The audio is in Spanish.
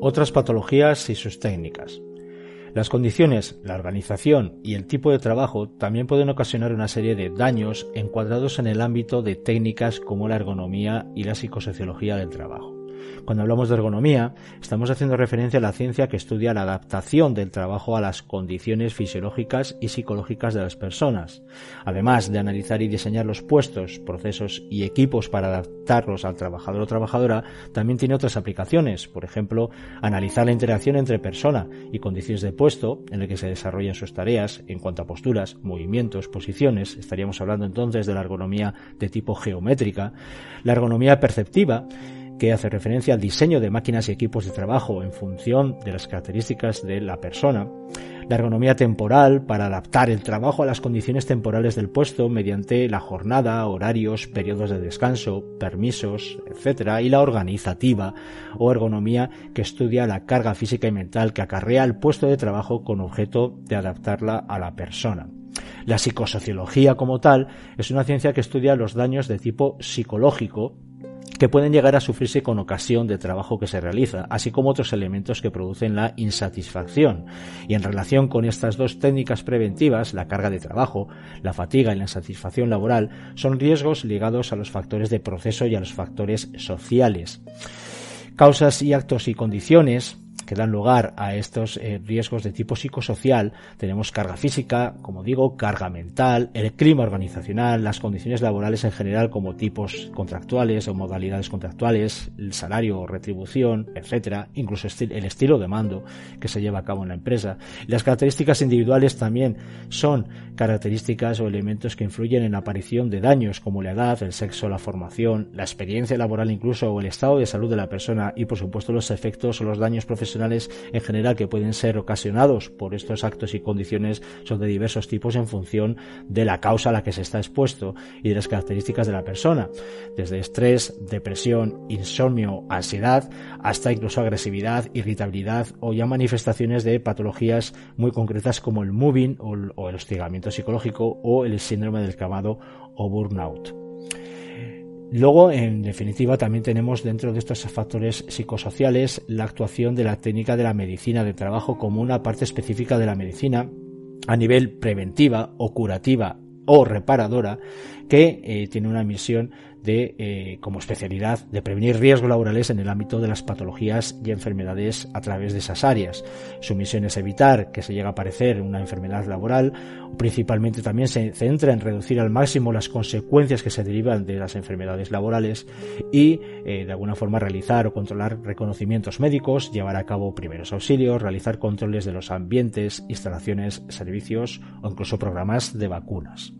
Otras patologías y sus técnicas. Las condiciones, la organización y el tipo de trabajo también pueden ocasionar una serie de daños encuadrados en el ámbito de técnicas como la ergonomía y la psicosociología del trabajo. Cuando hablamos de ergonomía, estamos haciendo referencia a la ciencia que estudia la adaptación del trabajo a las condiciones fisiológicas y psicológicas de las personas. Además de analizar y diseñar los puestos, procesos y equipos para adaptarlos al trabajador o trabajadora, también tiene otras aplicaciones. Por ejemplo, analizar la interacción entre persona y condiciones de puesto en el que se desarrollan sus tareas en cuanto a posturas, movimientos, posiciones. Estaríamos hablando entonces de la ergonomía de tipo geométrica. La ergonomía perceptiva que hace referencia al diseño de máquinas y equipos de trabajo en función de las características de la persona, la ergonomía temporal para adaptar el trabajo a las condiciones temporales del puesto mediante la jornada, horarios, periodos de descanso, permisos, etc. y la organizativa o ergonomía que estudia la carga física y mental que acarrea el puesto de trabajo con objeto de adaptarla a la persona. La psicosociología como tal es una ciencia que estudia los daños de tipo psicológico que pueden llegar a sufrirse con ocasión de trabajo que se realiza, así como otros elementos que producen la insatisfacción. Y en relación con estas dos técnicas preventivas, la carga de trabajo, la fatiga y la insatisfacción laboral, son riesgos ligados a los factores de proceso y a los factores sociales. Causas y actos y condiciones que dan lugar a estos eh, riesgos de tipo psicosocial, tenemos carga física, como digo, carga mental, el clima organizacional, las condiciones laborales en general como tipos contractuales o modalidades contractuales, el salario o retribución, etcétera, incluso el estilo de mando que se lleva a cabo en la empresa. Las características individuales también son características o elementos que influyen en la aparición de daños como la edad, el sexo, la formación, la experiencia laboral incluso o el estado de salud de la persona y por supuesto los efectos o los daños en general que pueden ser ocasionados por estos actos y condiciones son de diversos tipos en función de la causa a la que se está expuesto y de las características de la persona, desde estrés, depresión, insomnio, ansiedad, hasta incluso agresividad, irritabilidad o ya manifestaciones de patologías muy concretas como el moving o el hostigamiento psicológico o el síndrome del camado o burnout. Luego, en definitiva, también tenemos dentro de estos factores psicosociales la actuación de la técnica de la medicina de trabajo como una parte específica de la medicina a nivel preventiva o curativa o reparadora que eh, tiene una misión de, eh, como especialidad de prevenir riesgos laborales en el ámbito de las patologías y enfermedades a través de esas áreas. Su misión es evitar que se llegue a aparecer una enfermedad laboral, principalmente también se centra en reducir al máximo las consecuencias que se derivan de las enfermedades laborales y eh, de alguna forma realizar o controlar reconocimientos médicos, llevar a cabo primeros auxilios, realizar controles de los ambientes, instalaciones, servicios o incluso programas de vacunas.